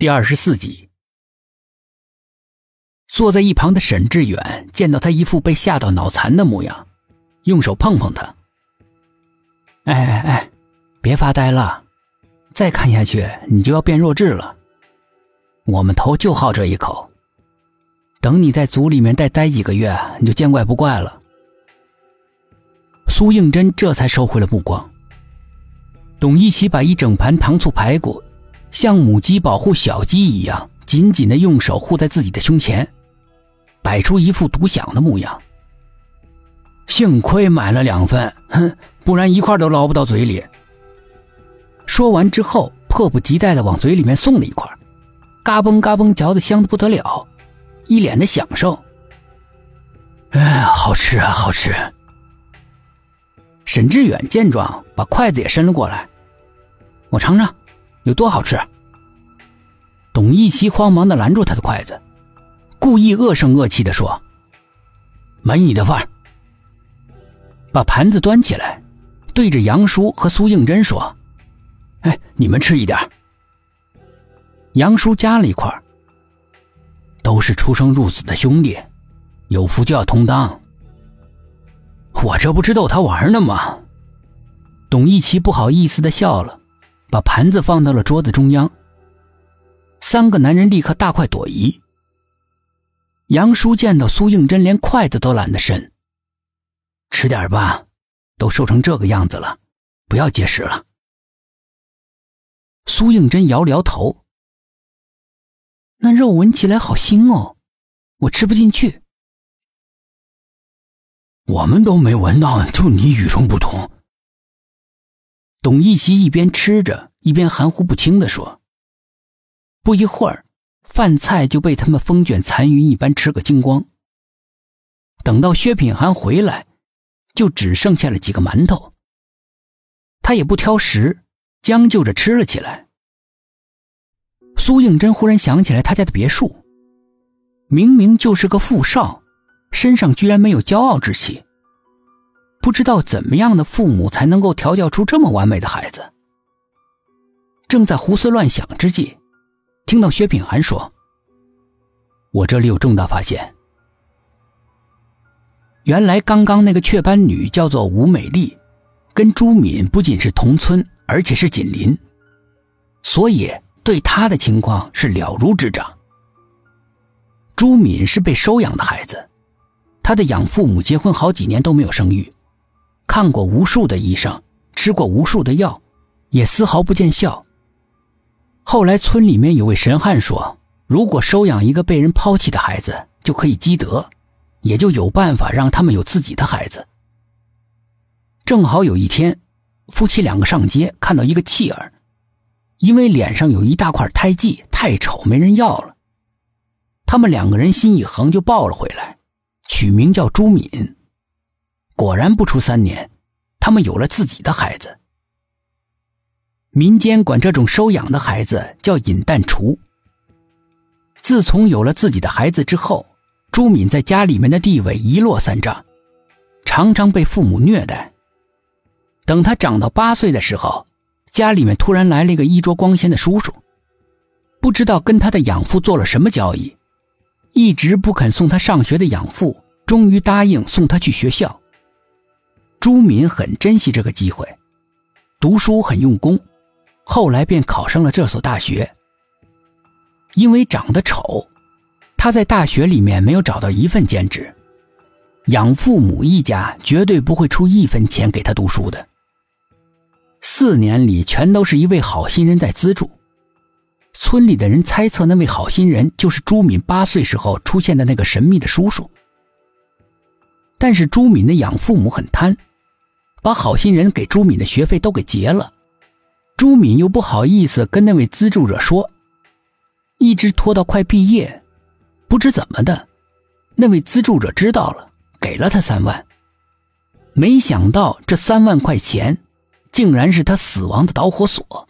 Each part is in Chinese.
第二十四集，坐在一旁的沈志远见到他一副被吓到脑残的模样，用手碰碰他：“哎哎哎，别发呆了，再看下去你就要变弱智了。我们头就好这一口，等你在组里面再待几个月，你就见怪不怪了。”苏应真这才收回了目光。董一奇把一整盘糖醋排骨。像母鸡保护小鸡一样，紧紧的用手护在自己的胸前，摆出一副独享的模样。幸亏买了两份，哼，不然一块都捞不到嘴里。说完之后，迫不及待的往嘴里面送了一块，嘎嘣嘎嘣嚼的香的不得了，一脸的享受。哎，好吃啊，好吃！沈志远见状，把筷子也伸了过来，我尝尝。有多好吃？董一奇慌忙的拦住他的筷子，故意恶声恶气的说：“没你的份儿。”把盘子端起来，对着杨叔和苏应真说：“哎，你们吃一点。”杨叔夹了一块。都是出生入死的兄弟，有福就要同当。我这不是逗他玩呢吗？董一奇不好意思的笑了。把盘子放到了桌子中央。三个男人立刻大快朵颐。杨叔见到苏应真连筷子都懒得伸，吃点吧，都瘦成这个样子了，不要节食了。苏应真摇了摇头，那肉闻起来好腥哦，我吃不进去。我们都没闻到，就你与众不同。董一奇一边吃着，一边含糊不清的说：“不一会儿，饭菜就被他们风卷残云一般吃个精光。等到薛品涵回来，就只剩下了几个馒头。他也不挑食，将就着吃了起来。苏应真忽然想起来，他家的别墅，明明就是个富少，身上居然没有骄傲之气。”不知道怎么样的父母才能够调教出这么完美的孩子。正在胡思乱想之际，听到薛品涵说：“我这里有重大发现。原来刚刚那个雀斑女叫做吴美丽，跟朱敏不仅是同村，而且是紧邻，所以对她的情况是了如指掌。朱敏是被收养的孩子，她的养父母结婚好几年都没有生育。”看过无数的医生，吃过无数的药，也丝毫不见效。后来村里面有位神汉说，如果收养一个被人抛弃的孩子，就可以积德，也就有办法让他们有自己的孩子。正好有一天，夫妻两个上街看到一个弃儿，因为脸上有一大块胎记，太丑没人要了。他们两个人心一横，就抱了回来，取名叫朱敏。果然不出三年，他们有了自己的孩子。民间管这种收养的孩子叫“引蛋雏”。自从有了自己的孩子之后，朱敏在家里面的地位一落三丈，常常被父母虐待。等他长到八岁的时候，家里面突然来了一个衣着光鲜的叔叔，不知道跟他的养父做了什么交易，一直不肯送他上学的养父，终于答应送他去学校。朱敏很珍惜这个机会，读书很用功，后来便考上了这所大学。因为长得丑，他在大学里面没有找到一份兼职，养父母一家绝对不会出一分钱给他读书的。四年里全都是一位好心人在资助，村里的人猜测那位好心人就是朱敏八岁时候出现的那个神秘的叔叔。但是朱敏的养父母很贪。把好心人给朱敏的学费都给结了，朱敏又不好意思跟那位资助者说，一直拖到快毕业，不知怎么的，那位资助者知道了，给了他三万。没想到这三万块钱，竟然是他死亡的导火索。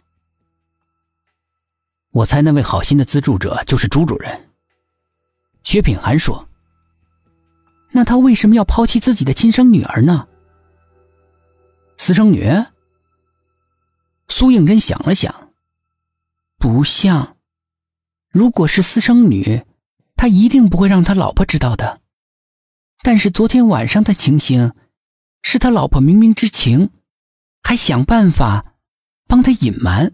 我猜那位好心的资助者就是朱主任。薛品涵说：“那他为什么要抛弃自己的亲生女儿呢？”私生女。苏应真想了想，不像。如果是私生女，他一定不会让他老婆知道的。但是昨天晚上的情形，是他老婆明明知情，还想办法帮他隐瞒。